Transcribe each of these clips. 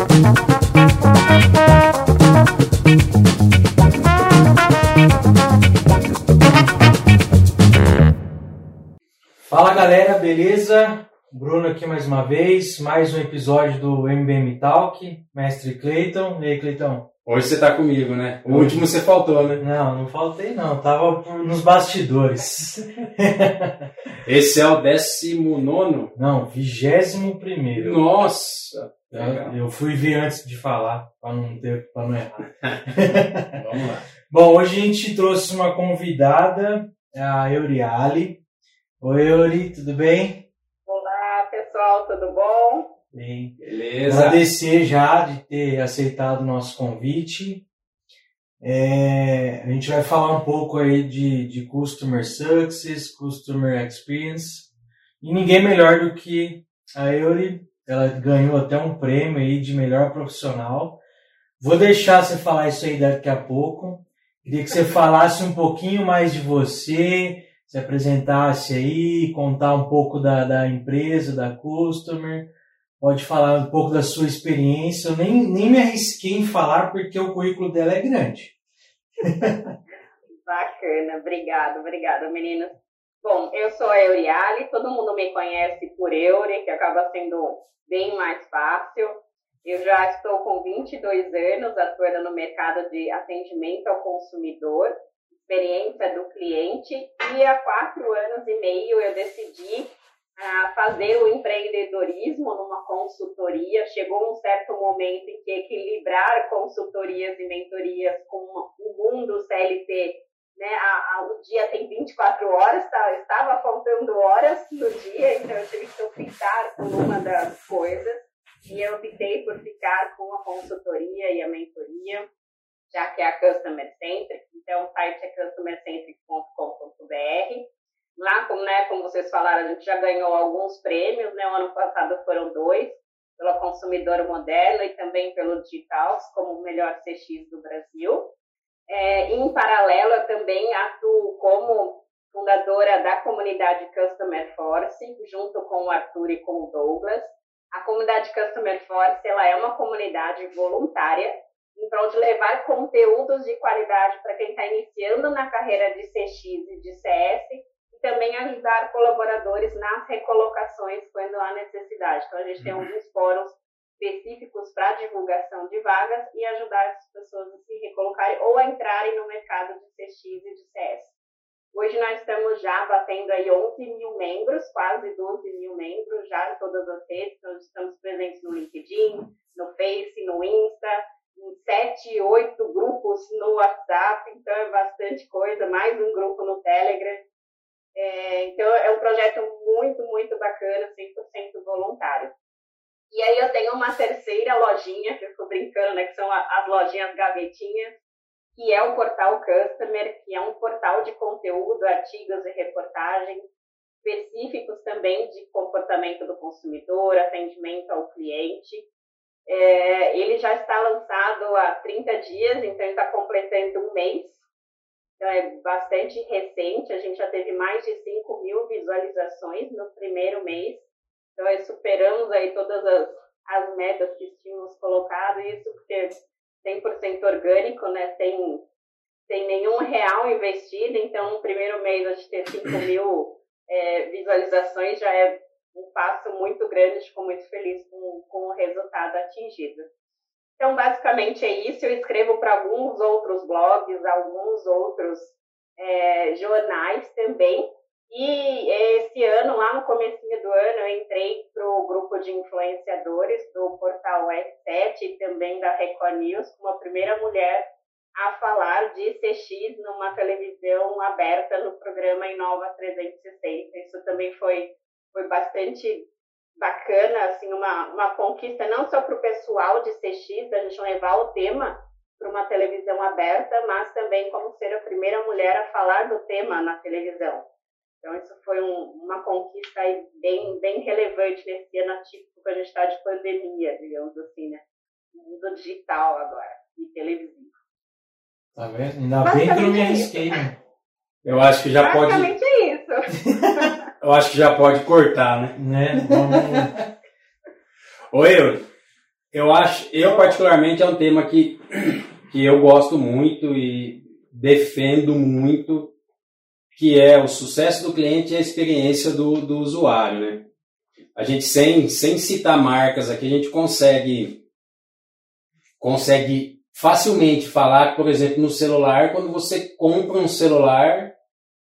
Fala galera, beleza? Bruno aqui mais uma vez, mais um episódio do MBM Talk, mestre Cleiton. E aí, Cleiton? Hoje você tá comigo, né? O último você faltou, né? Não, não faltei não, tava nos bastidores. Esse é o 19. Não, vigésimo primeiro. Nossa! Legal. Eu, fui ver antes de falar, para não ter, para não errar. Vamos lá. Bom, hoje a gente trouxe uma convidada, a Euriali. Oi, Euri, tudo bem? Olá, pessoal, tudo bom? Bem. Beleza. Agradecer já de ter aceitado o nosso convite. É, a gente vai falar um pouco aí de, de Customer Success, Customer Experience. E ninguém melhor do que a Euri. Ela ganhou até um prêmio aí de melhor profissional. Vou deixar você falar isso aí daqui a pouco. Queria que você falasse um pouquinho mais de você, se apresentasse aí, contar um pouco da, da empresa, da Customer. Pode falar um pouco da sua experiência. Eu nem, nem me arrisquei em falar porque o currículo dela é grande. Bacana, obrigado, obrigada, meninas. Bom, eu sou a Euriale, todo mundo me conhece por Euri, que acaba sendo bem mais fácil. Eu já estou com 22 anos atuando no mercado de atendimento ao consumidor, experiência do cliente, e há quatro anos e meio eu decidi ah, fazer o empreendedorismo numa consultoria. Chegou um certo momento em que equilibrar consultorias e mentorias com o mundo CLT, né? A, a, o dia tem 24 horas, tá, estava faltando horas no dia, então eu tive que optar por uma das coisas. E eu optei por ficar com a consultoria e a mentoria, já que é a Customer Centric. Então, o site é customercentric.com.br. Lá, como, né, como vocês falaram, a gente já ganhou alguns prêmios, né? O ano passado foram dois, pelo Consumidor Moderno e também pelo Digitals, como o melhor CX do Brasil. É, em paralelo, eu também atuo como fundadora da comunidade Customer Force, junto com o Arthur e com o Douglas. A comunidade Customer Force ela é uma comunidade voluntária em prol de levar conteúdos de qualidade para quem está iniciando na carreira de CX e de CS e também ajudar colaboradores nas recolocações quando há necessidade. Então, a gente tem alguns fóruns específicos para divulgação de vagas e ajudar as pessoas a se recolocarem ou a entrarem no mercado de CX e de CS. Hoje nós estamos já batendo aí 11 mil membros, quase 12 mil membros já em todas as redes. Nós estamos presentes no LinkedIn, no Face, no Insta, em 7, 8 grupos no WhatsApp, então é bastante coisa, mais um grupo no Telegram. É, então é um projeto muito, muito bacana, 100% voluntário. E aí eu tenho uma terceira lojinha, que eu estou brincando, né, que são as lojinhas gavetinhas, que é o portal Customer, que é um portal de conteúdo, artigos e reportagens específicos também de comportamento do consumidor, atendimento ao cliente. É, ele já está lançado há 30 dias, então ele está completando um mês. Então é bastante recente, a gente já teve mais de 5 mil visualizações no primeiro mês. Então, é, superamos aí todas as, as metas que tínhamos colocado, isso porque 100% orgânico, né? Sem, sem nenhum real investido. Então, no primeiro mês, a gente ter 5 mil é, visualizações já é um passo muito grande. Fico muito feliz com, com o resultado atingido. Então, basicamente é isso. Eu escrevo para alguns outros blogs, alguns outros é, jornais também. E esse ano, lá no comecinho do ano, eu entrei para o grupo de influenciadores do portal S7 e também da Record News, como a primeira mulher a falar de CX numa televisão aberta no programa Inova 360. Isso também foi, foi bastante bacana, assim, uma, uma conquista não só para o pessoal de CX, da gente levar o tema para uma televisão aberta, mas também como ser a primeira mulher a falar do tema na televisão. Então, isso foi um, uma conquista aí bem, bem relevante nesse ano atípico que a gente está de pandemia, digamos assim, né? mundo digital agora e televisivo. Tá vendo? Ainda bem que eu não me arrisquei, né? Eu acho que já pode. Basicamente é isso. Eu acho que já pode cortar, né? né? Vamos... Oi, eu. Eu acho, eu particularmente é um tema que, que eu gosto muito e defendo muito, que é o sucesso do cliente e a experiência do, do usuário, né? A gente sem, sem citar marcas aqui, a gente consegue consegue facilmente falar, por exemplo, no celular, quando você compra um celular,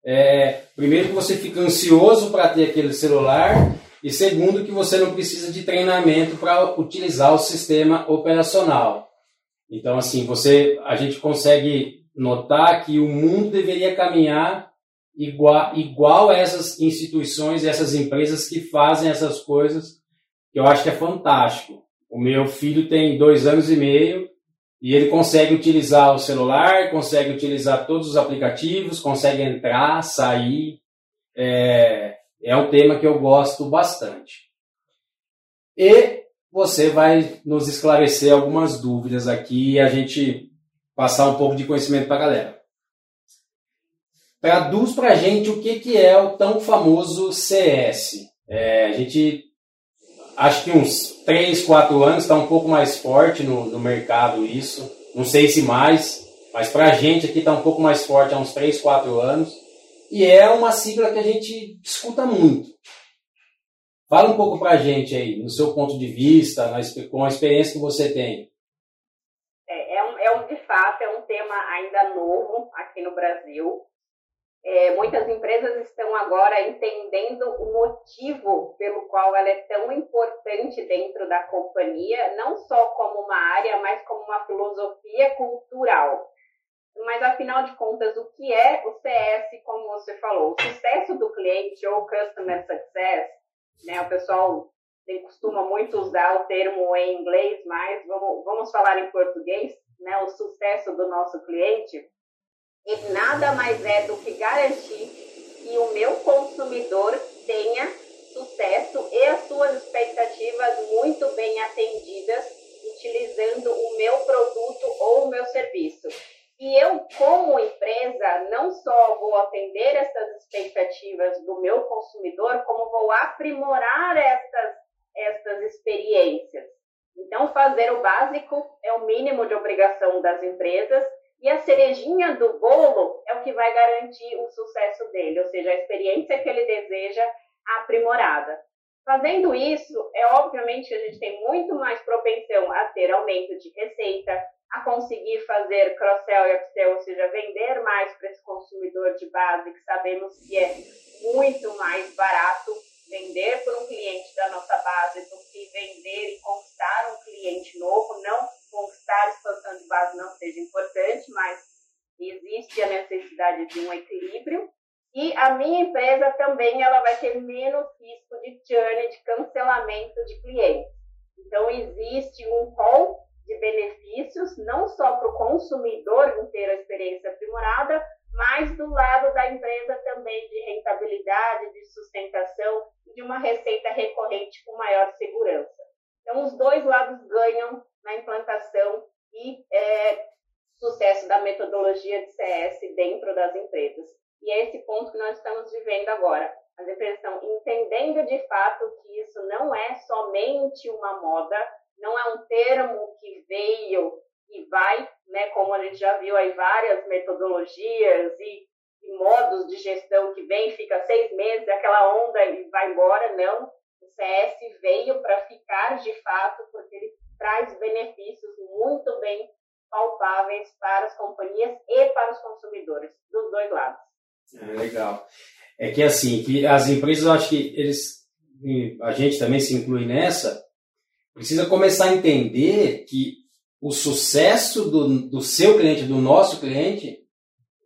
é, primeiro que você fica ansioso para ter aquele celular e segundo que você não precisa de treinamento para utilizar o sistema operacional. Então, assim, você, a gente consegue notar que o mundo deveria caminhar igual, igual essas instituições, essas empresas que fazem essas coisas, que eu acho que é fantástico. O meu filho tem dois anos e meio e ele consegue utilizar o celular, consegue utilizar todos os aplicativos, consegue entrar, sair. É, é um tema que eu gosto bastante. E você vai nos esclarecer algumas dúvidas aqui e a gente passar um pouco de conhecimento para a galera. Traduz para a gente o que, que é o tão famoso CS. É, a gente acho que uns 3, 4 anos está um pouco mais forte no, no mercado isso. Não sei se mais, mas para a gente aqui está um pouco mais forte há uns 3, 4 anos. E é uma sigla que a gente escuta muito. Fala um pouco para a gente aí, no seu ponto de vista, na, com a experiência que você tem. É, é, um, é um, de fato, é um tema ainda novo aqui no Brasil. É, muitas empresas estão agora entendendo o motivo pelo qual ela é tão importante dentro da companhia, não só como uma área, mas como uma filosofia cultural. Mas, afinal de contas, o que é o CS, como você falou? O sucesso do cliente ou Customer Success, né? O pessoal costuma muito usar o termo em inglês, mas vamos, vamos falar em português, né? O sucesso do nosso cliente e nada mais é do que garantir que o meu consumidor tenha sucesso e as suas expectativas muito bem atendidas utilizando o meu produto ou o meu serviço. E eu, como empresa, não só vou atender essas expectativas do meu consumidor, como vou aprimorar essas, essas experiências. Então, fazer o básico é o mínimo de obrigação das empresas e a cerejinha do bolo é o que vai garantir o sucesso dele, ou seja, a experiência que ele deseja aprimorada. Fazendo isso, é obviamente que a gente tem muito mais propensão a ter aumento de receita, a conseguir fazer cross-sell e upsell, ou seja, vender mais para esse consumidor de base, que sabemos que é muito mais barato vender por um cliente da nossa base do que vender e conquistar um cliente novo, não conquistar expansão de base não seja importante, mas existe a necessidade de um equilíbrio. E a minha empresa também ela vai ter menos risco de churn, de cancelamento de clientes. Então, existe um rol de benefícios, não só para o consumidor ter a experiência aprimorada, mas do lado da empresa também de rentabilidade, de sustentação e de uma receita recorrente com maior segurança. Então, os dois lados ganham na implantação e é, sucesso da metodologia de CS dentro das empresas. E é esse ponto que nós estamos vivendo agora. As empresas estão entendendo de fato que isso não é somente uma moda, não é um termo que veio e vai, né, como a gente já viu aí várias metodologias e, e modos de gestão que vem, fica seis meses, aquela onda e vai embora, não. O CS veio para ficar de fato, porque ele traz benefícios muito bem palpáveis para as companhias e para os consumidores, dos dois lados. É, legal. É que assim, que as empresas, acho que eles, a gente também se inclui nessa, precisa começar a entender que o sucesso do, do seu cliente, do nosso cliente,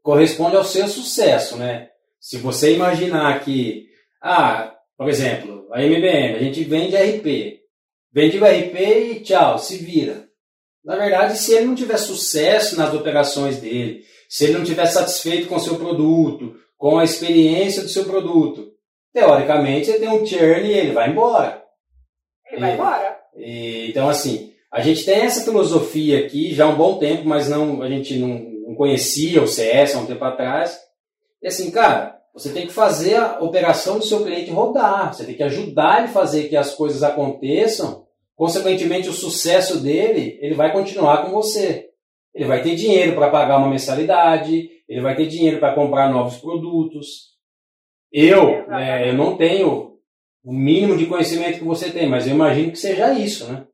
corresponde ao seu sucesso, né? Se você imaginar que, ah, por exemplo, a MBM, a gente vende RP, vende o RP e tchau, se vira. Na verdade, se ele não tiver sucesso nas operações dele, se ele não tiver satisfeito com o seu produto, com a experiência do seu produto, teoricamente ele tem um churn e ele vai embora. Ele vai embora. E, então, assim, a gente tem essa filosofia aqui já há um bom tempo, mas não, a gente não, não conhecia o CS há um tempo atrás. E assim, cara, você tem que fazer a operação do seu cliente rodar, você tem que ajudar ele a fazer que as coisas aconteçam consequentemente o sucesso dele, ele vai continuar com você. Ele vai ter dinheiro para pagar uma mensalidade, ele vai ter dinheiro para comprar novos produtos. Eu, é, eu não tenho o mínimo de conhecimento que você tem, mas eu imagino que seja isso, né?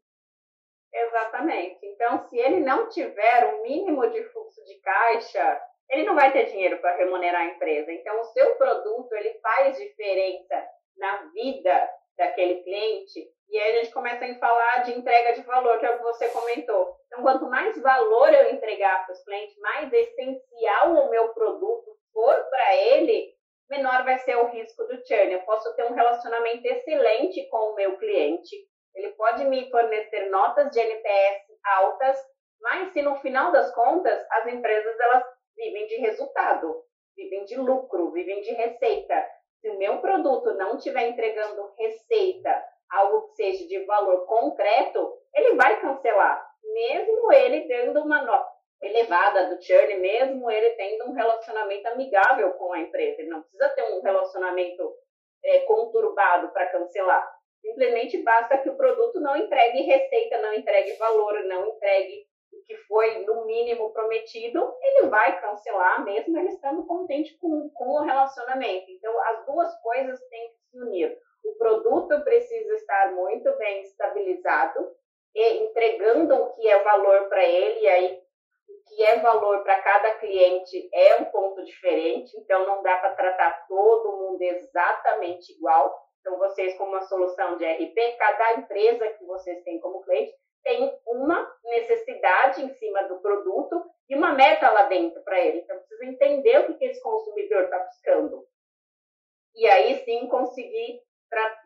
Exatamente. Então, se ele não tiver o mínimo de fluxo de caixa, ele não vai ter dinheiro para remunerar a empresa. Então, o seu produto ele faz diferença na vida daquele cliente. E aí a gente começa a falar de entrega de valor, que é o que você comentou. Então, quanto mais valor eu entregar para os clientes, mais essencial o meu produto for para ele, menor vai ser o risco do churn. Eu posso ter um relacionamento excelente com o meu cliente. Ele pode me fornecer notas de NPS altas, mas se no final das contas as empresas elas vivem de resultado, vivem de lucro, vivem de receita. Se o meu produto não estiver entregando receita, algo que seja de valor concreto, ele vai cancelar, mesmo ele tendo uma nota elevada do churn, mesmo ele tendo um relacionamento amigável com a empresa. Ele não precisa ter um relacionamento é, conturbado para cancelar. Simplesmente basta que o produto não entregue receita, não entregue valor, não entregue que foi no mínimo prometido, ele vai cancelar mesmo ele estando contente com, com o relacionamento. Então, as duas coisas têm que se unir. O produto precisa estar muito bem estabilizado e entregando o que é valor para ele, e aí o que é valor para cada cliente é um ponto diferente, então não dá para tratar todo mundo exatamente igual. Então, vocês, como uma solução de RP, cada empresa que vocês têm como cliente tem uma necessidade em cima do produto e uma meta lá dentro para ele. Então, precisa entender o que, esse consumidor está buscando. E aí sim conseguir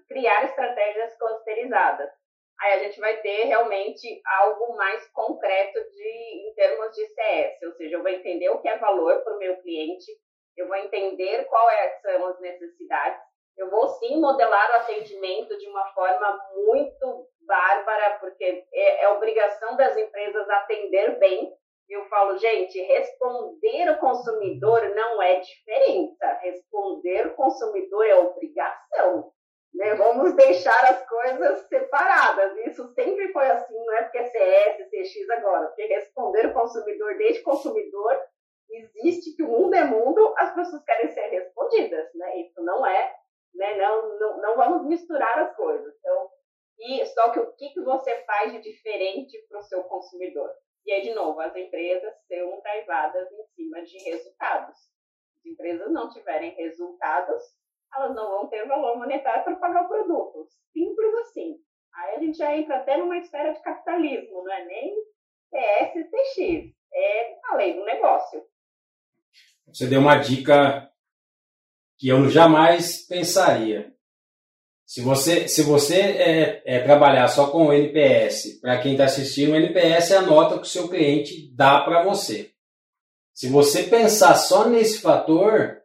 criar estratégias clusterizadas. Aí a gente vai ter realmente algo mais concreto de, em termos de CS, ou seja, eu vou entender o que é valor para o meu cliente, eu vou entender quais é, são as necessidades, eu vou sim modelar o atendimento de uma forma muito bárbara, porque é, é obrigação das empresas atender bem. Eu falo, gente, responder o consumidor não é diferença. Responder o consumidor é obrigação. Né? Vamos deixar as coisas separadas. Isso sempre foi assim, não é porque é CS, CX agora. Porque responder o consumidor, desde consumidor, existe que o mundo é mundo, as pessoas querem ser respondidas. Né? Isso não é né? Não, não, não vamos misturar as coisas. Então, e só que o que, que você faz de diferente para o seu consumidor? E aí, de novo, as empresas são drivadas em cima de resultados. Se as empresas não tiverem resultados, elas não vão ter valor monetário para pagar o produto. Simples assim. Aí a gente já entra até numa esfera de capitalismo, não é nem PS, CX. É a lei do negócio. Você deu uma dica que eu jamais pensaria. Se você, se você é, é trabalhar só com o NPS, para quem está assistindo, o NPS é a nota que o seu cliente dá para você. Se você pensar só nesse fator,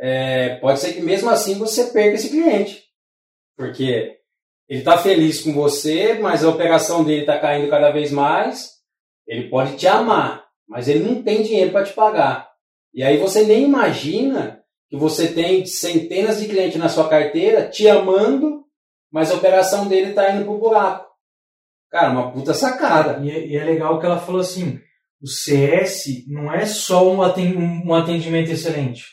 é, pode ser que mesmo assim você perca esse cliente. Porque ele está feliz com você, mas a operação dele está caindo cada vez mais. Ele pode te amar, mas ele não tem dinheiro para te pagar. E aí você nem imagina que você tem centenas de clientes na sua carteira te amando, mas a operação dele está indo pro buraco. Cara, uma puta sacada. E é, e é, legal que ela falou assim: o CS não é só um atendimento excelente.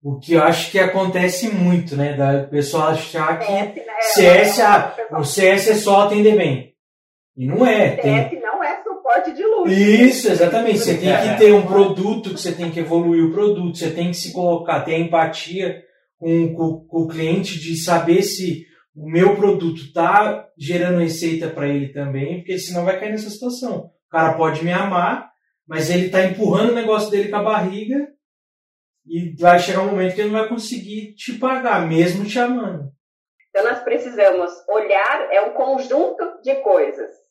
O que eu acho que acontece muito, né? Da pessoa achar que CS, né? CS ah, o CS é só atender bem. E não é. CS tem... é suporte de luxo. Isso, exatamente. Você tem que ter um produto que você tem que evoluir o produto, você tem que se colocar, ter empatia com, com, com o cliente de saber se o meu produto está gerando receita para ele também, porque senão vai cair nessa situação. O cara pode me amar, mas ele está empurrando o negócio dele com a barriga e vai chegar um momento que ele não vai conseguir te pagar, mesmo te amando. Então nós precisamos olhar, é um conjunto de coisas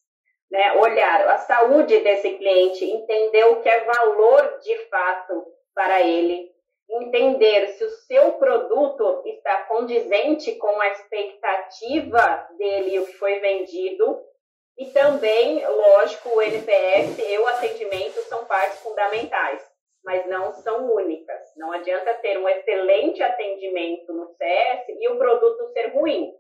né, olhar a saúde desse cliente, entender o que é valor de fato para ele, entender se o seu produto está condizente com a expectativa dele, o que foi vendido, e também, lógico, o NPS e o atendimento são partes fundamentais, mas não são únicas. Não adianta ter um excelente atendimento no CS e o produto ser ruim.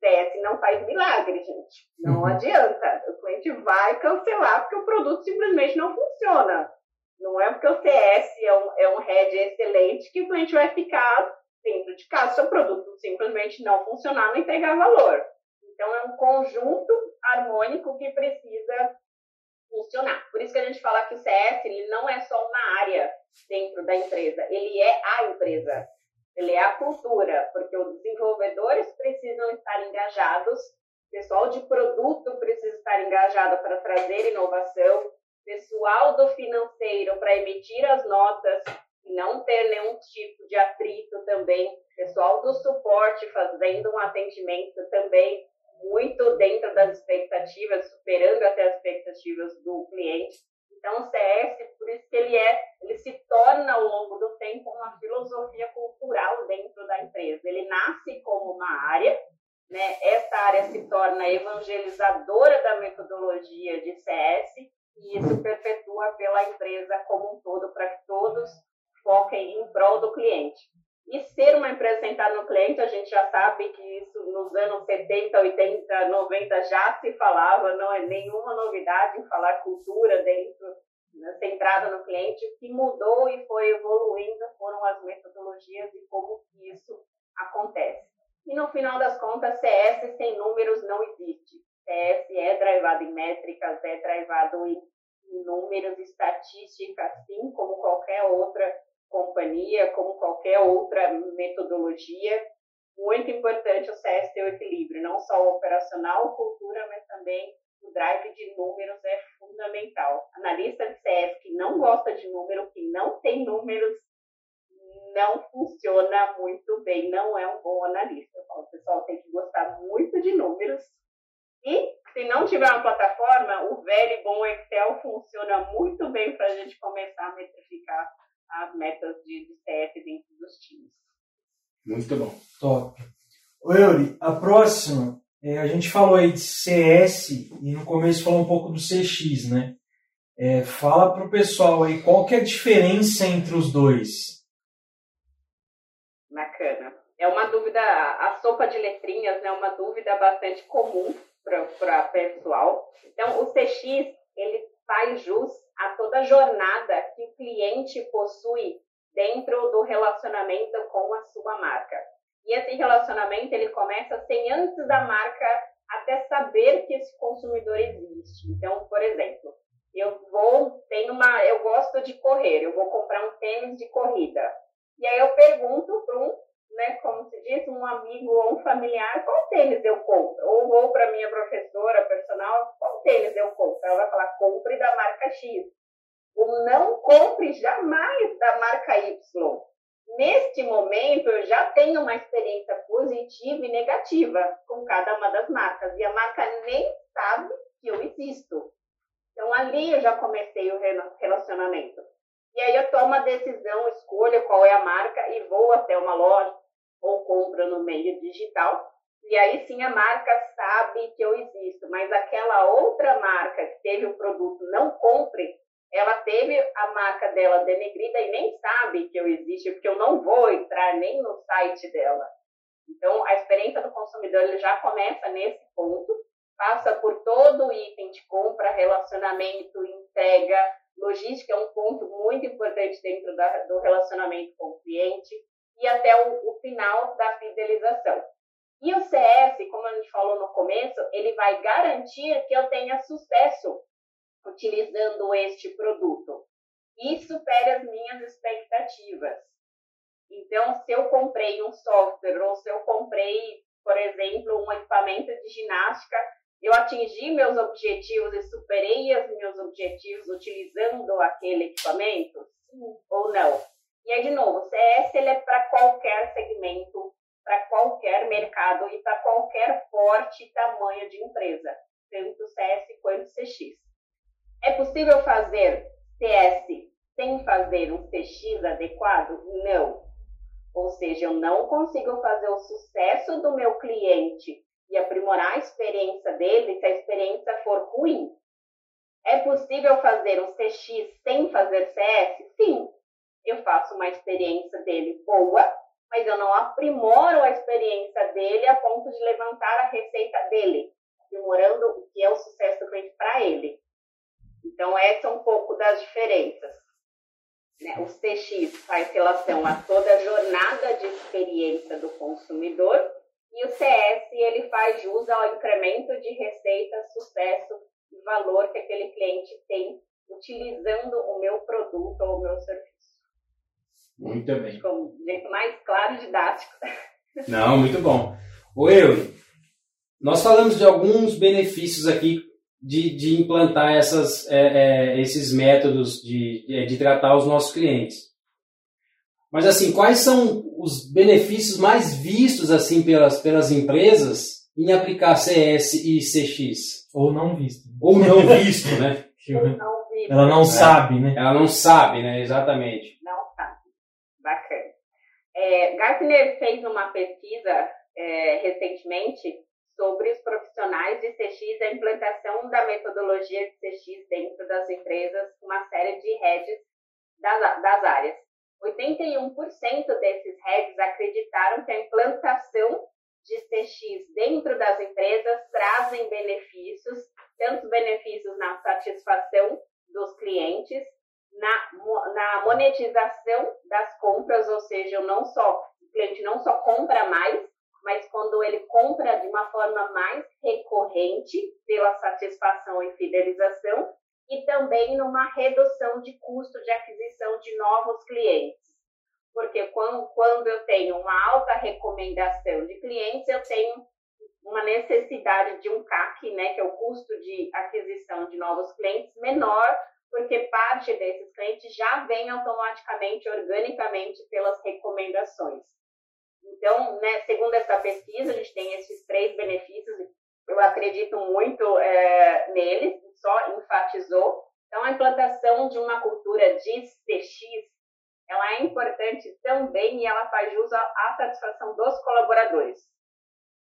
CS não faz milagre, gente. Não uhum. adianta. O cliente vai cancelar porque o produto simplesmente não funciona. Não é porque o CS é um, é um head excelente que o cliente vai ficar dentro de casa. Se o produto simplesmente não funcionar, não entregar valor. Então, é um conjunto harmônico que precisa funcionar. Por isso que a gente fala que o CS ele não é só uma área dentro da empresa, ele é a empresa, ele é a cultura, porque os desenvolvedores precisam estar engajados, o pessoal de produto precisa estar engajado para trazer inovação, pessoal do financeiro para emitir as notas e não ter nenhum tipo de atrito também, pessoal do suporte fazendo um atendimento também muito dentro das expectativas, superando até as expectativas do cliente. Então, o CS, por isso que ele é, ele se torna ao longo do tempo uma filosofia cultural dentro da empresa. Ele nasce como uma área, né? Essa área se torna evangelizadora da metodologia de CS e isso perpetua pela empresa como um todo para que todos foquem em prol do cliente. E ser uma empresa centrada no cliente, a gente já sabe que isso nos anos 70, 80, 90 já se falava, não é nenhuma novidade falar cultura dentro, né, centrada no cliente. O que mudou e foi evoluindo foram as metodologias e como isso acontece. E no final das contas, CS sem números não existe. CS é drivado em métricas, é drivado em números, estatísticas, assim como qualquer outra companhia, como qualquer outra metodologia, muito importante o CS ter o equilíbrio, não só o operacional, cultura, mas também o drive de números é fundamental. Analista de CS que não gosta de número, que não tem números, não funciona muito bem, não é um bom analista. O pessoal tem que gostar muito de números. E se não tiver uma plataforma, o velho bom Excel funciona muito bem para a gente começar a metrificar as metas de, de CF dentro dos times. Muito bom. Top. O Eury, a próxima, é, a gente falou aí de CS e no começo falou um pouco do CX, né? É, fala para o pessoal aí qual que é a diferença entre os dois. Bacana. É uma dúvida, a sopa de letrinhas é né, uma dúvida bastante comum para o pessoal. Então, o CX, ele faz jus a toda a jornada que o cliente possui dentro do relacionamento com a sua marca. E esse relacionamento ele começa sem antes da marca até saber que esse consumidor existe. Então, por exemplo, eu vou tenho uma eu gosto de correr, eu vou comprar um tênis de corrida. E aí eu pergunto para um né, como se diz, um amigo ou um familiar, qual tênis eu compro? Ou vou para minha professora personal, qual tênis eu compro? Ela vai falar, compre da marca X. Ou não compre jamais da marca Y. Neste momento, eu já tenho uma experiência positiva e negativa com cada uma das marcas. E a marca nem sabe que eu existo. Então, ali eu já comecei o relacionamento. E aí eu tomo a decisão, escolho qual é a marca e vou até uma loja, ou compra no meio digital. E aí sim a marca sabe que eu existo, mas aquela outra marca que teve o produto não compre, ela teve a marca dela denegrida e nem sabe que eu existo, porque eu não vou entrar nem no site dela. Então, a experiência do consumidor ele já começa nesse ponto, passa por todo o item de compra, relacionamento, entrega, logística é um ponto muito importante dentro da, do relacionamento com o cliente e até o, o final da fidelização. E o CS, como a gente falou no começo, ele vai garantir que eu tenha sucesso utilizando este produto e supere as minhas expectativas. Então, se eu comprei um software ou se eu comprei, por exemplo, um equipamento de ginástica, eu atingi meus objetivos e superei os meus objetivos utilizando aquele equipamento? Sim ou não? E aí, de novo, o CS ele é para qualquer segmento, para qualquer mercado e para qualquer porte e tamanho de empresa, tanto CS quanto CX. É possível fazer CS sem fazer um CX adequado? Não. Ou seja, eu não consigo fazer o sucesso do meu cliente e aprimorar a experiência dele se a experiência for ruim. É possível fazer um CX sem fazer CS? Sim, eu faço uma experiência dele boa, mas eu não aprimoro a experiência dele a ponto de levantar a receita dele, aprimorando o que é o sucesso do cliente para ele. Então, essa é um pouco das diferenças. Né? CX faz relação a toda a jornada de experiência do consumidor e o CS ele faz jus ao incremento de receita, sucesso e valor que aquele cliente tem utilizando o meu produto ou o meu serviço. Muito bem. Como jeito mais claro e didático. Não, muito bom. O eu, nós falamos de alguns benefícios aqui de, de implantar essas, é, é, esses métodos de, é, de tratar os nossos clientes. Mas assim, quais são os benefícios mais vistos assim pelas, pelas empresas em aplicar CS e CX? Ou não visto. Ou não visto, né? Ela não sabe, né? Ela não sabe, né? Exatamente. É, Gartner fez uma pesquisa é, recentemente sobre os profissionais de CX e a implantação da metodologia de CX dentro das empresas, uma série de redes das, das áreas. 81% desses heads acreditaram que a implantação de CX dentro das empresas trazem benefícios, tanto benefícios na satisfação dos clientes, na, na monetização das compras, ou seja, não só o cliente não só compra mais, mas quando ele compra de uma forma mais recorrente pela satisfação e fidelização e também numa redução de custo de aquisição de novos clientes. Porque quando, quando eu tenho uma alta recomendação de clientes, eu tenho uma necessidade de um CAC, né, que é o custo de aquisição de novos clientes, menor, porque parte desses clientes já vem automaticamente, organicamente, pelas recomendações. Então, né, segundo essa pesquisa, a gente tem esses três benefícios, eu acredito muito é, neles, só enfatizou. Então, a implantação de uma cultura de CX, ela é importante também e ela faz jus à satisfação dos colaboradores.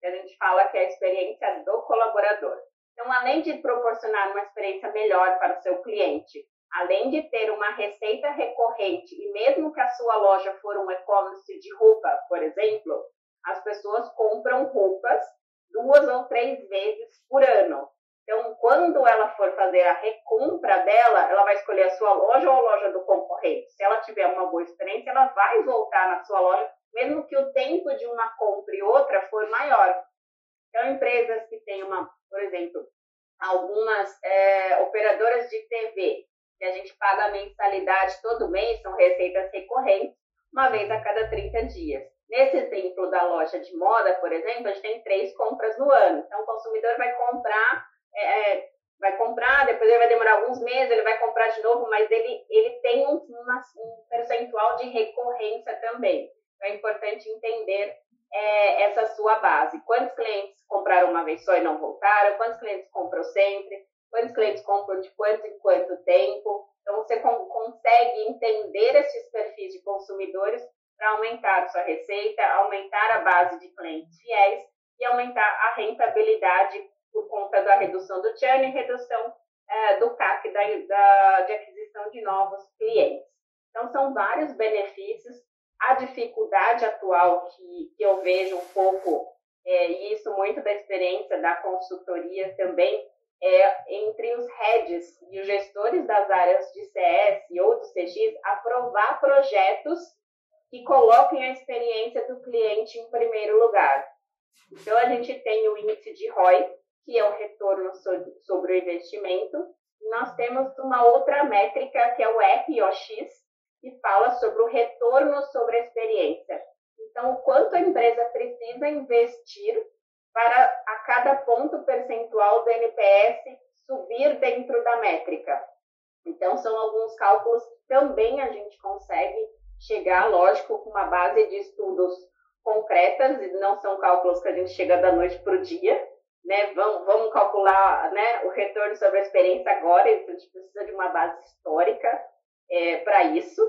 A gente fala que é a experiência do colaborador. Então, além de proporcionar uma experiência melhor para o seu cliente, além de ter uma receita recorrente, e mesmo que a sua loja for um e-commerce de roupa, por exemplo, as pessoas compram roupas duas ou três vezes por ano. Então, quando ela for fazer a recompra dela, ela vai escolher a sua loja ou a loja do concorrente. Se ela tiver uma boa experiência, ela vai voltar na sua loja, mesmo que o tempo de uma compra e outra for maior. Então, empresas que têm uma, por exemplo, algumas é, operadoras de TV que a gente paga mensalidade todo mês, são receitas recorrentes, uma vez a cada 30 dias. Nesse exemplo da loja de moda, por exemplo, a gente tem três compras no ano. Então, o consumidor vai comprar, é, vai comprar, depois ele vai demorar alguns meses, ele vai comprar de novo, mas ele, ele tem um, uma, um percentual de recorrência também. Então, é importante entender é, essa sua base. Quantos clientes compraram uma vez só e não voltaram? Quantos clientes compram sempre? quantos clientes compram de quanto em quanto tempo. Então, você consegue entender esses perfis de consumidores para aumentar sua receita, aumentar a base de clientes fiéis e aumentar a rentabilidade por conta da redução do churn e redução é, do CAC da, da, de aquisição de novos clientes. Então, são vários benefícios. A dificuldade atual que, que eu vejo um pouco, é, e isso muito da experiência da consultoria também, é, entre os heads e os gestores das áreas de CS ou de CX aprovar projetos que coloquem a experiência do cliente em primeiro lugar. Então, a gente tem o índice de ROI, que é o retorno sobre o investimento. Nós temos uma outra métrica, que é o ROX, que fala sobre o retorno sobre a experiência. Então, o quanto a empresa precisa investir para a cada ponto percentual do NPS subir dentro da métrica. Então, são alguns cálculos que também a gente consegue chegar, lógico, com uma base de estudos concretas, e não são cálculos que a gente chega da noite para o dia, né? Vamos, vamos calcular né, o retorno sobre a experiência agora, a gente precisa de uma base histórica é, para isso,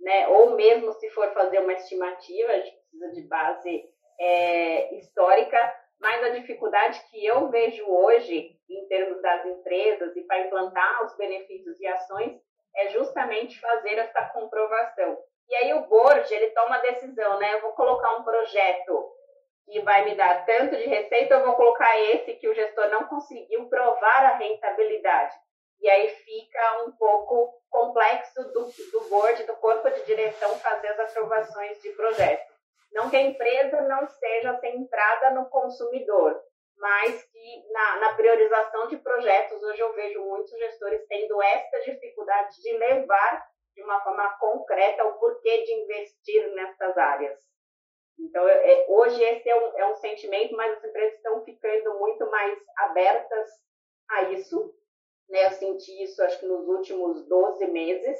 né? Ou mesmo se for fazer uma estimativa, a gente precisa de base é, histórica mas a dificuldade que eu vejo hoje, em termos das empresas e para implantar os benefícios e ações, é justamente fazer essa comprovação. E aí o board, ele toma a decisão, né? Eu vou colocar um projeto que vai me dar tanto de receita, eu vou colocar esse que o gestor não conseguiu provar a rentabilidade. E aí fica um pouco complexo do, do board, do corpo de direção, fazer as aprovações de projeto. Não que a empresa não seja centrada no consumidor, mas que na, na, priorização de projetos, hoje eu vejo muitos gestores tendo esta dificuldade de levar de uma forma concreta o porquê de investir nessas áreas. Então, é, hoje esse é um, é um sentimento, mas as empresas estão ficando muito mais abertas a isso. Né? Eu senti isso, acho que nos últimos 12 meses,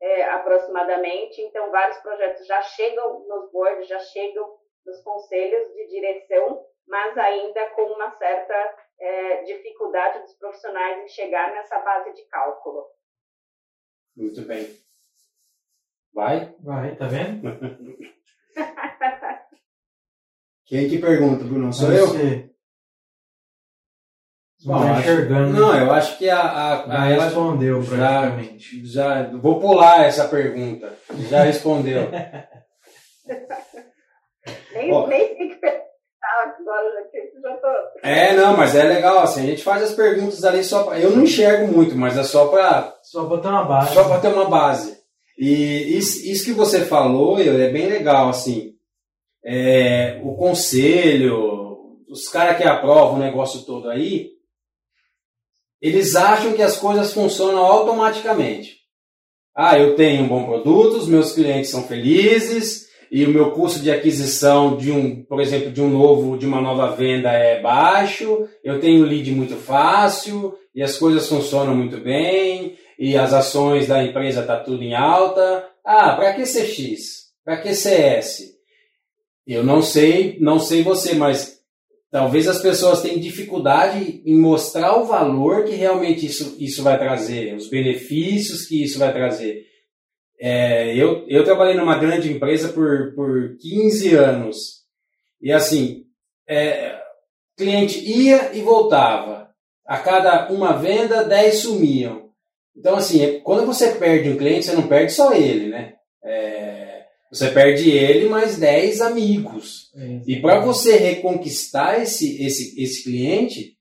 é, aproximadamente. Então, vários projetos já chegam nos boards, já chegam nos conselhos de direção, mas ainda com uma certa é, dificuldade dos profissionais em chegar nessa base de cálculo. Muito bem. Vai? Vai, tá vendo? Quem que pergunta, Bruno? Sou eu? Você. Bom, tá enxergando. Não, eu acho que a, a, a já respondeu praticamente. Já, já vou pular essa pergunta. Já respondeu. nem, Ó, nem tem que agora, já tô. É, não, mas é legal assim. A gente faz as perguntas ali só pra, Eu não enxergo muito, mas é só para só para ter uma base. Só para ter uma base. E isso, isso que você falou é bem legal assim. É, o conselho, os caras que aprovam o negócio todo aí, eles acham que as coisas funcionam automaticamente. Ah, eu tenho um bom produto, os meus clientes são felizes e o meu custo de aquisição de um, por exemplo, de um novo, de uma nova venda é baixo, eu tenho lead muito fácil e as coisas funcionam muito bem e as ações da empresa tá tudo em alta. Ah, para que CX? Para que CS? Eu não sei, não sei você, mas talvez as pessoas tenham dificuldade em mostrar o valor que realmente isso, isso vai trazer, os benefícios que isso vai trazer. É, eu, eu trabalhei numa grande empresa por, por 15 anos. E assim, é, cliente ia e voltava. A cada uma venda, 10 sumiam. Então, assim, quando você perde um cliente, você não perde só ele, né? É, você perde ele mais 10 amigos. É, e para você reconquistar esse, esse, esse cliente,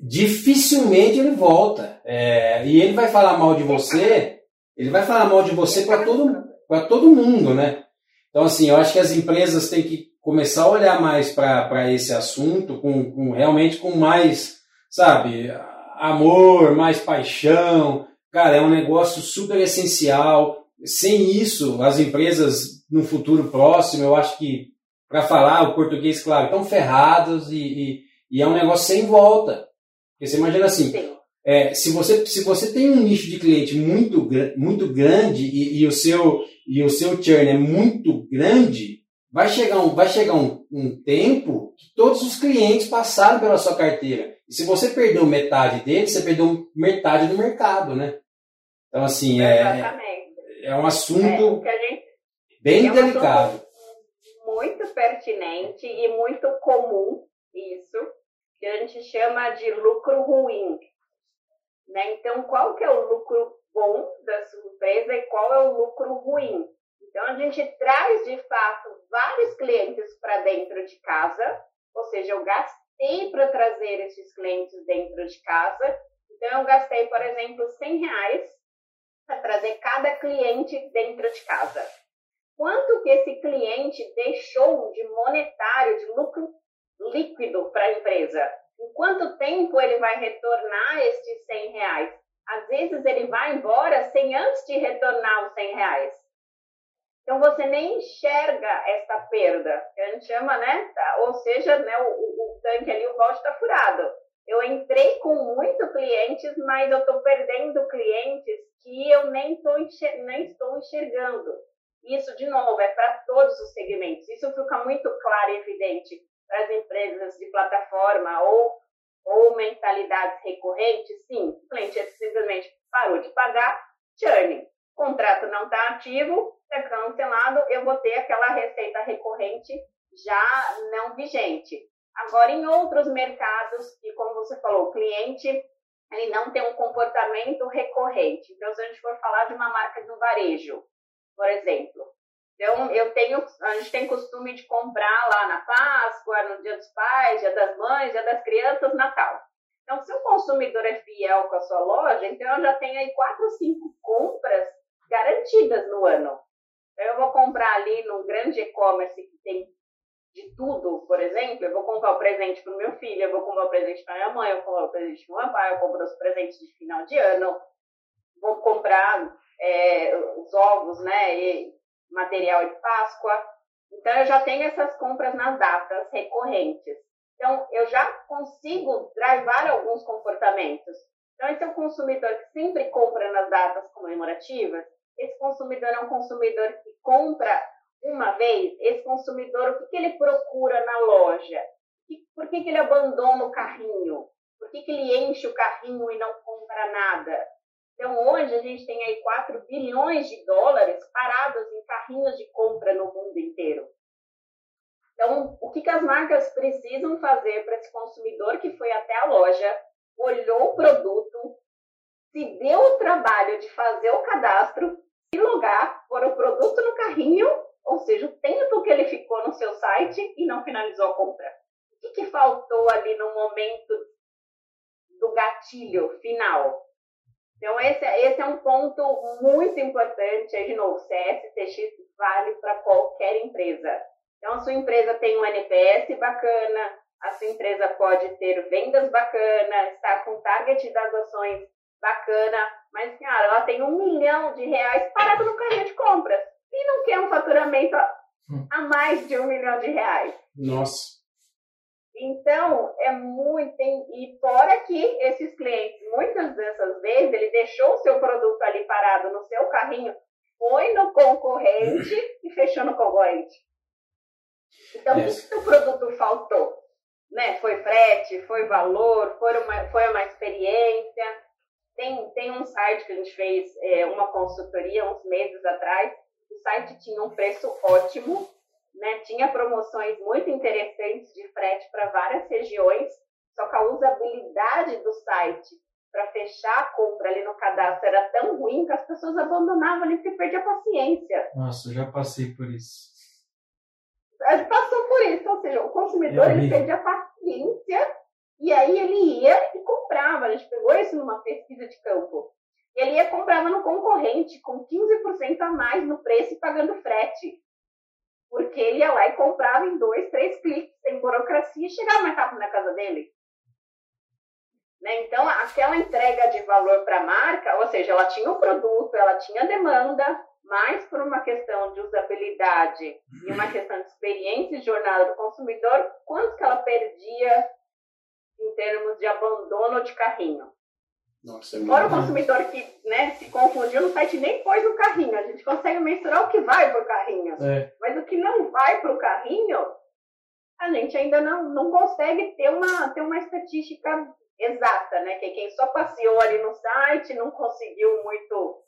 dificilmente ele volta. É, e ele vai falar mal de você, ele vai falar mal de você para todo, todo mundo, né? Então, assim, eu acho que as empresas têm que começar a olhar mais para esse assunto, com, com realmente com mais, sabe, amor, mais paixão. Cara, é um negócio super essencial sem isso, as empresas no futuro próximo, eu acho que, para falar o português, claro, estão ferrados e, e, e, é um negócio sem volta. Porque você imagina assim, é, se, você, se você tem um nicho de cliente muito, muito grande e, e, o seu, e o seu churn é muito grande, vai chegar um, vai chegar um, um tempo que todos os clientes passaram pela sua carteira. E se você perdeu metade dele, você perdeu metade do mercado, né? Então, assim, é, é um assunto é, gente, bem é um delicado. Assunto muito pertinente e muito comum, isso, que a gente chama de lucro ruim. Né? Então, qual que é o lucro bom da sua empresa e qual é o lucro ruim? Então, a gente traz, de fato, vários clientes para dentro de casa, ou seja, eu gastei para trazer esses clientes dentro de casa. Então, eu gastei, por exemplo, 100 reais para trazer cada cliente dentro de casa. Quanto que esse cliente deixou de monetário, de lucro líquido para a empresa? Em quanto tempo ele vai retornar estes 100 reais? Às vezes ele vai embora sem antes de retornar os 100 reais. Então você nem enxerga esta perda, que a gente chama, né? Ou seja, né, o, o, tanque ali, o balde está furado eu entrei com muito clientes, mas eu estou perdendo clientes que eu nem, tô enxer nem estou enxergando. Isso, de novo, é para todos os segmentos. Isso fica muito claro e evidente para as empresas de plataforma ou, ou mentalidades recorrentes. Sim, o cliente simplesmente parou de pagar, churn. Contrato não está ativo, está cancelado, eu vou ter aquela receita recorrente já não vigente. Agora, em outros mercados, que como você falou, o cliente ele não tem um comportamento recorrente. Então, se a gente for falar de uma marca do varejo, por exemplo. Então, eu tenho, a gente tem costume de comprar lá na Páscoa, no Dia dos Pais, Dia das Mães, Dia das Crianças, Natal. Então, se o consumidor é fiel com a sua loja, então eu já tenho aí quatro ou cinco compras garantidas no ano. Então, eu vou comprar ali num grande e-commerce que tem de tudo, por exemplo, eu vou comprar o presente para o meu filho, eu vou comprar o presente para minha mãe, eu vou comprar o presente para meu pai, eu compro os presentes de final de ano, vou comprar é, os ovos, né, e material de Páscoa. Então, eu já tenho essas compras nas datas recorrentes. Então, eu já consigo drivar alguns comportamentos. Então, esse é um consumidor que sempre compra nas datas comemorativas. Esse consumidor é um consumidor que compra uma vez. Esse consumidor, o que, que ele procura na loja? Por que, que ele abandona o carrinho? Por que, que ele enche o carrinho e não compra nada? Então, hoje a gente tem aí 4 bilhões de dólares parados em carrinhos de compra no mundo inteiro. Então, o que, que as marcas precisam fazer para esse consumidor que foi até a loja, olhou o produto, se deu o trabalho de fazer o cadastro, se logar, pôr o produto no carrinho, ou seja, o tempo que ele ficou no seu site e não finalizou a compra. O que, que faltou ali no momento do gatilho final? Então, esse, esse é um ponto muito importante. De novo, CSTX vale para qualquer empresa. Então, a sua empresa tem um NPS bacana, a sua empresa pode ter vendas bacanas, está com target das ações bacana, mas, cara, ela tem um milhão de reais parado no carrinho de compras e não quer um faturamento hum. a mais de um milhão de reais. Nossa. Então, é muito. E fora que esses clientes, muitas dessas vezes, ele deixou o seu produto ali parado no seu carrinho, foi no concorrente e fechou no concorrente. Então, yes. o que o produto faltou? Né? Foi frete, foi valor, foi uma, foi uma experiência. Tem, tem um site que a gente fez é, uma consultoria uns meses atrás. O site tinha um preço ótimo, né? tinha promoções muito interessantes de frete para várias regiões, só que a usabilidade do site para fechar a compra ali no cadastro era tão ruim que as pessoas abandonavam ali porque perdia a paciência. Nossa, eu já passei por isso passou por isso, ou seja, o consumidor ele perdia paciência e aí ele ia e comprava. A gente pegou isso numa pesquisa de campo. Ele ia comprava no concorrente com 15% a mais no preço e pagando frete. Porque ele ia lá e comprava em dois, três cliques, sem burocracia, e chegava mais rápido na casa dele. Né? Então, aquela entrega de valor para a marca, ou seja, ela tinha o produto, ela tinha demanda, mais por uma questão de usabilidade e uma questão de experiência e jornada do consumidor, quanto que ela perdia em termos de abandono de carrinho. Nossa, é Fora o consumidor que né, se confundiu no site nem pôs no carrinho. A gente consegue mensurar o que vai para o carrinho. É. Mas o que não vai para o carrinho, a gente ainda não, não consegue ter uma, ter uma estatística exata, né? Que quem só passeou ali no site, não conseguiu muito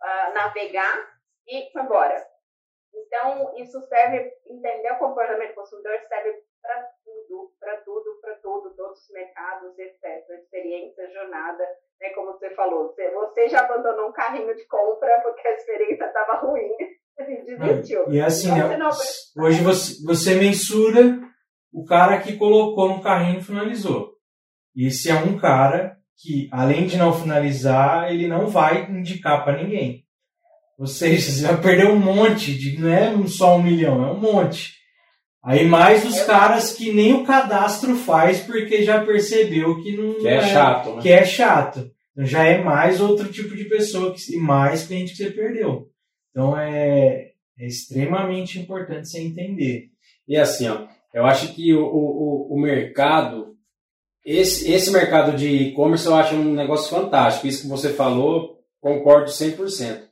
uh, navegar e foi embora. Então, isso serve, entender o comportamento do consumidor serve para tudo, para tudo, para tudo, todos os mercados, etc. Experiência, jornada, né, como você falou, você, já abandonou um carrinho de compra porque a experiência estava ruim e desistiu. E assim, então, né, hoje você, você mensura o cara que colocou no carrinho e finalizou. Esse é um cara que, além de não finalizar, ele não vai indicar para ninguém. Ou seja, você vai perder um monte, de, não é só um milhão, é um monte. Aí mais os caras que nem o cadastro faz porque já percebeu que não que é, é chato, né? que é chato. Então já é mais outro tipo de pessoa que, e mais cliente que você perdeu. Então é, é extremamente importante você entender. E assim, ó, eu acho que o, o, o mercado esse, esse mercado de e-commerce eu acho um negócio fantástico. Isso que você falou, concordo 100%.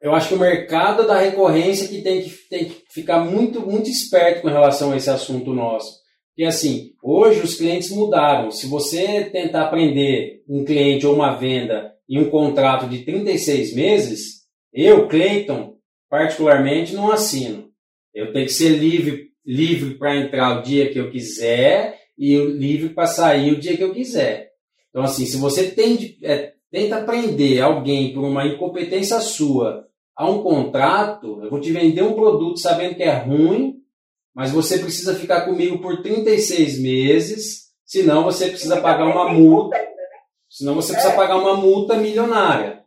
Eu acho que o mercado da recorrência que tem que, tem que ficar muito, muito esperto com relação a esse assunto nosso. Porque assim, hoje os clientes mudaram. Se você tentar aprender um cliente ou uma venda em um contrato de 36 meses, eu, Clayton, particularmente não assino. Eu tenho que ser livre, livre para entrar o dia que eu quiser e livre para sair o dia que eu quiser. Então, assim, se você tem, é, tenta prender alguém por uma incompetência sua a um contrato, eu vou te vender um produto sabendo que é ruim, mas você precisa ficar comigo por 36 meses, senão você precisa pagar uma multa. Senão você precisa pagar uma multa milionária.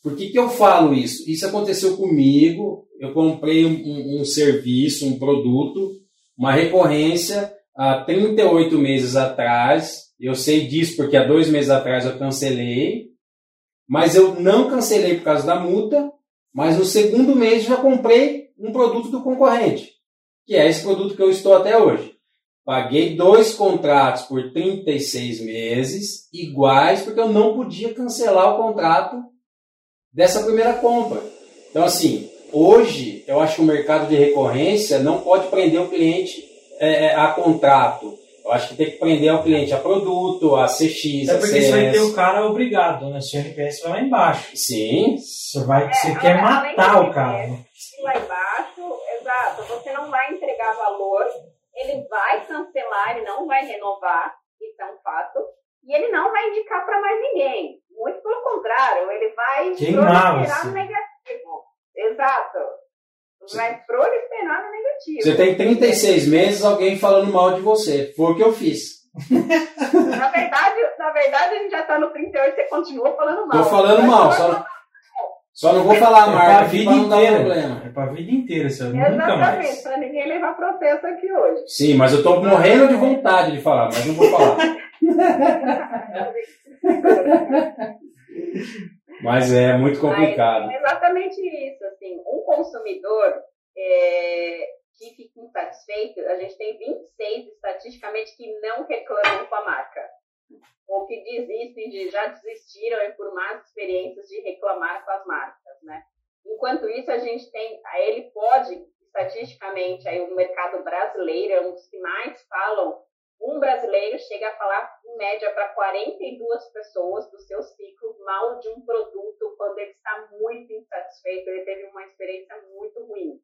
Por que, que eu falo isso? Isso aconteceu comigo. Eu comprei um, um, serviço, um produto, uma recorrência há 38 meses atrás. Eu sei disso porque há dois meses atrás eu cancelei. Mas eu não cancelei por causa da multa. Mas no segundo mês já comprei um produto do concorrente, que é esse produto que eu estou até hoje. Paguei dois contratos por 36 meses, iguais, porque eu não podia cancelar o contrato dessa primeira compra. Então, assim, hoje eu acho que o mercado de recorrência não pode prender o cliente é, é a contrato. Eu acho que tem que prender o cliente a produto, a CX, É porque CS. você vai ter o cara obrigado, né? Se o NPS vai lá embaixo. Sim. Você, vai, é, você quer matar o cara. Lá embaixo, exato. Você não vai entregar valor ele vai cancelar, ele não vai renovar, isso é um fato, e ele não vai indicar para mais ninguém. Muito pelo contrário, ele vai no negativo. Exato. Vai proliferar no negativo. Você tem 36 meses alguém falando mal de você. Foi o que eu fiz. na, verdade, na verdade, a gente já está no 38 e você continua falando mal. Tô falando mal, só, só não vou falar a marca. É pra vida inteira. É pra vida inteira, nunca mais. Exatamente, pra ninguém levar processo aqui hoje. Sim, mas eu tô morrendo de vontade de falar, mas não vou falar. mas é muito complicado. Mas é exatamente isso, consumidor é, que fica insatisfeito, a gente tem 26 estatisticamente que não reclamam com a marca ou que desistem de já desistiram e por más experiências de reclamar com as marcas, né? Enquanto isso, a gente tem, ele pode estatisticamente aí o mercado brasileiro é um dos que mais falam. Um brasileiro chega a falar em média para 42 pessoas do seu ciclo mal de um produto quando ele está muito insatisfeito, ele teve uma experiência muito ruim.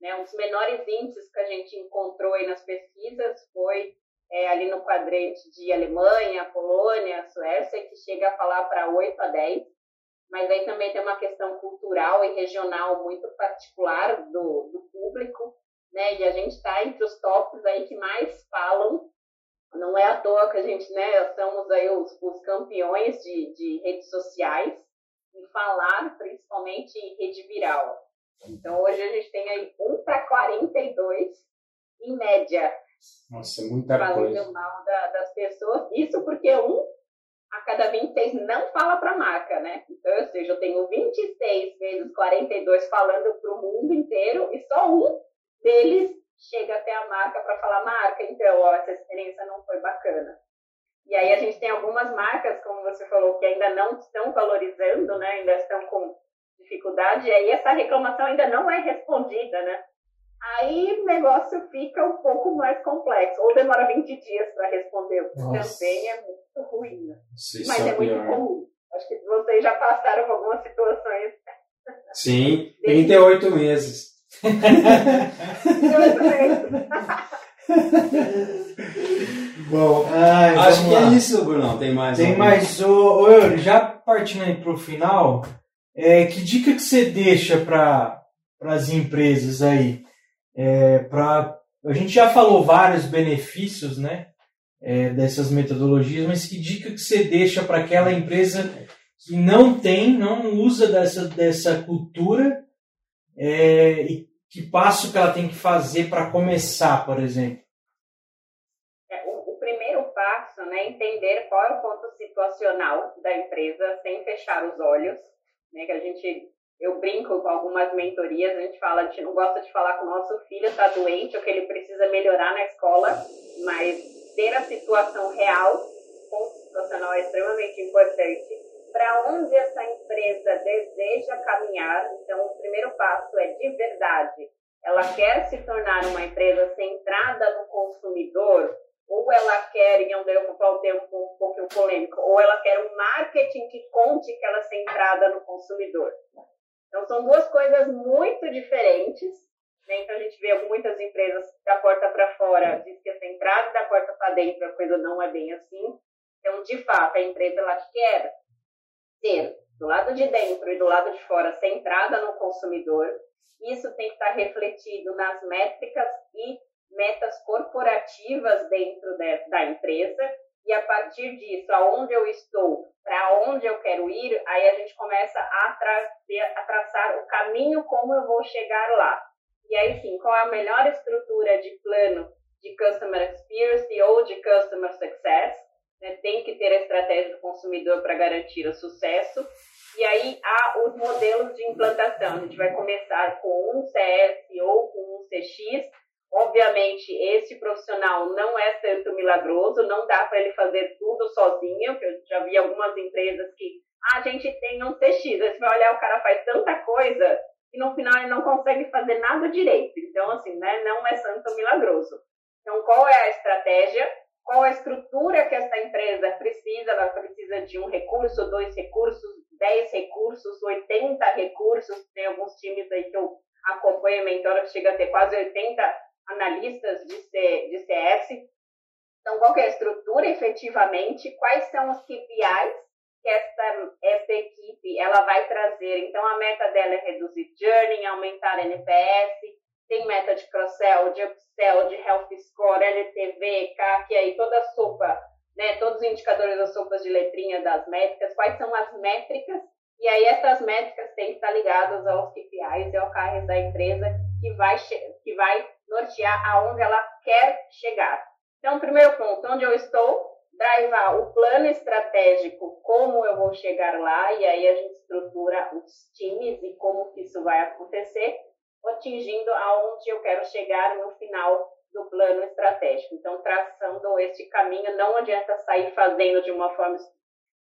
Né? Dos menores índices que a gente encontrou aí nas pesquisas foi é, ali no quadrante de Alemanha, Polônia, Suécia, que chega a falar para 8 a 10, mas aí também tem uma questão cultural e regional muito particular do, do público, né? E a gente está entre os tops aí que mais falam. É à toa que a gente, né, somos aí os, os campeões de, de redes sociais em falar, principalmente em rede viral. Então, hoje a gente tem aí 1 para 42, em média, nossa, é muita falando coisa. mal da, das pessoas. Isso porque um a cada 26 não fala para a marca, né? Então, ou seja, eu tenho 26 vezes 42 falando para o mundo inteiro e só um deles chega até a marca para falar, marca, então, ó, essa experiência não foi bacana. E aí a gente tem algumas marcas, como você falou, que ainda não estão valorizando, né? Ainda estão com dificuldade, e aí essa reclamação ainda não é respondida, né? Aí o negócio fica um pouco mais complexo. Ou demora 20 dias para responder, o que também é muito ruim. Né? Mas é, é muito comum. Acho que vocês já passaram por algumas situações. Sim, 38 meses. 38 meses. Bom, Ai, acho que é lá. é isso, Bruno. Tem mais. Tem mais. Ô, ô, Yuri, já partindo aí para o final, é, que dica que você deixa para as empresas aí? é, para a gente já falou vários benefícios, né, é, dessas metodologias, mas que dica que você deixa para aquela empresa que não tem, não usa dessa, dessa cultura é, e que passo que ela tem que fazer para começar, por exemplo? É, o, o, primeiro passo, né, entender qual é o ponto situacional da empresa sem fechar os olhos, né, que a gente eu brinco com algumas mentorias, a gente fala, a gente não gosta de falar que o nosso filho está doente ou que ele precisa melhorar na escola, mas ter a situação real, ponto situacional é extremamente importante. Para onde essa empresa deseja caminhar, então o primeiro passo é de verdade. Ela quer se tornar uma empresa centrada no consumidor, ou ela quer, e eu vou ocupar o tempo um pouquinho polêmico, ou ela quer um marketing que conte que ela é centrada no consumidor. Então, são duas coisas muito diferentes. Né? Então, a gente vê muitas empresas da porta para fora, diz que é centrada, da porta para dentro a coisa não é bem assim. Então, de fato, a empresa ela quer ter do lado de dentro e do lado de fora, centrada no consumidor. Isso tem que estar refletido nas métricas e metas corporativas dentro de, da empresa. E a partir disso, aonde eu estou, para onde eu quero ir, aí a gente começa a, tra a traçar o caminho como eu vou chegar lá. E aí sim, qual é a melhor estrutura de plano de Customer Experience ou de Customer Success? Tem que ter a estratégia do consumidor para garantir o sucesso. E aí há os modelos de implantação. A gente vai começar com um CS ou com um CX. Obviamente, esse profissional não é tanto milagroso, não dá para ele fazer tudo sozinho, porque eu já vi algumas empresas que ah, a gente tem um CX, aí você vai olhar, o cara faz tanta coisa e no final ele não consegue fazer nada direito. Então, assim, né, não é santo milagroso. Então, qual é a estratégia? Qual a estrutura que essa empresa precisa? Ela precisa de um recurso, dois recursos, dez recursos, 80 recursos. Tem alguns times aí que eu acompanho, mentora, que chega a ter quase 80 analistas de, C, de CS. Então, qual é a estrutura efetivamente? Quais são os KPIs que essa, essa equipe ela vai trazer. Então, a meta dela é reduzir journey, aumentar NPS, tem meta de cross-sell, de upsell, de health score, LTV, CAC, aí toda a sopa, né, todos os indicadores das sopas de letrinha das métricas, quais são as métricas, e aí essas métricas têm que estar ligadas aos KPIs e ao carro da empresa que vai, que vai nortear aonde ela quer chegar. Então, primeiro ponto, onde eu estou, drivar o plano estratégico, como eu vou chegar lá, e aí a gente estrutura os times e como que isso vai acontecer, atingindo aonde eu quero chegar no final do plano estratégico. Então, traçando esse caminho, não adianta sair fazendo de uma forma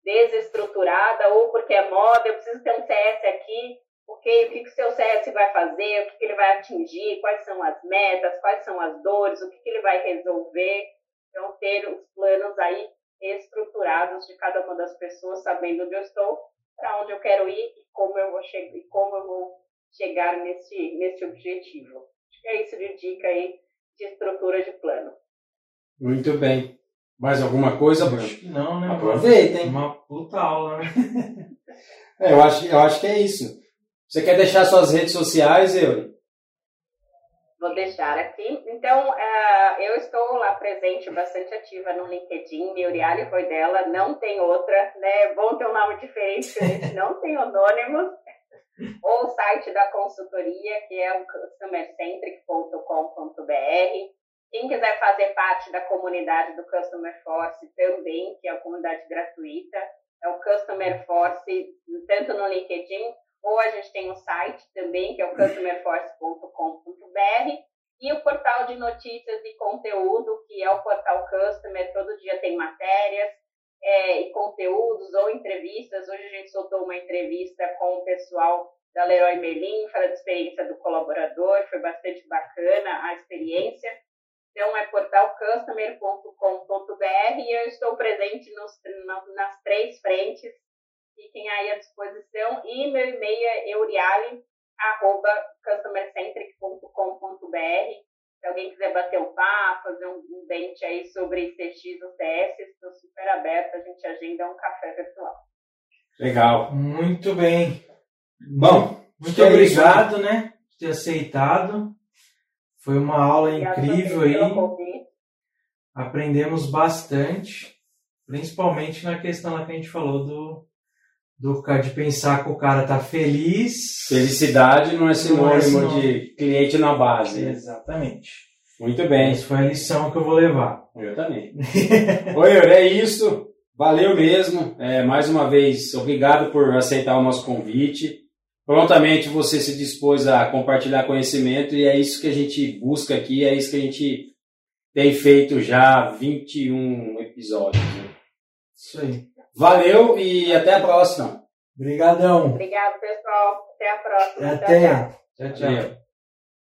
desestruturada ou porque é moda, eu preciso ter um CS aqui, ok, o que, que o seu CS vai fazer, o que, que ele vai atingir, quais são as metas, quais são as dores, o que, que ele vai resolver. Então, ter os planos aí estruturados de cada uma das pessoas, sabendo onde eu estou, para onde eu quero ir e como eu vou chegar, e como eu vou chegar nesse, nesse objetivo. Acho que é isso de dica aí de estrutura de plano. Muito bem. Mais alguma coisa? Acho que não, né? Aproveitem. Uma puta aula, né? é, eu, acho, eu acho que é isso. Você quer deixar suas redes sociais, eu? Vou deixar aqui. Então, uh, eu estou lá presente, bastante ativa no LinkedIn. Miuriali foi dela, não tem outra, né? É bom ter um nome diferente, a gente não tem anônimos. Ou o site da consultoria, que é o customercentric.com.br. Quem quiser fazer parte da comunidade do Customer Force também, que é a comunidade gratuita, é o Customer Force, tanto no LinkedIn ou a gente tem um site também, que é o customerforce.com.br, e o portal de notícias e conteúdo, que é o portal Customer, todo dia tem matérias é, e conteúdos ou entrevistas. Hoje a gente soltou uma entrevista com o pessoal da Leroy Merlin, fala da experiência do colaborador, foi bastante bacana a experiência. Então é portalcustomer.com.br e eu estou presente nos, nas três frentes fiquem aí à disposição. E meu e-mail é euriali.customercentric.com.br. Se alguém quiser bater um papo, fazer um, um dente aí sobre CX ou CS, estou super aberta, a gente agenda um café virtual. Legal. Muito bem. Bom, muito é obrigado, isso, né? Por ter aceitado. Foi uma aula incrível aí. Aprendemos bastante, principalmente na questão que a gente falou do do de pensar que o cara tá feliz. Felicidade não é sinônimo, não é de cliente na base. Exatamente. Muito bem. Isso foi a lição que eu vou levar. Eu também. Oi, Yuri, é isso. Valeu mesmo. É, mais uma vez, obrigado por aceitar o nosso convite. Prontamente você se dispôs a compartilhar conhecimento e é isso que a gente busca aqui, é isso que a gente tem feito já 21 episódios. Né? Isso aí. Valeu e até a próxima. Obrigadão. Obrigado, pessoal. Até a próxima. Até. Tchau, tchau. tchau.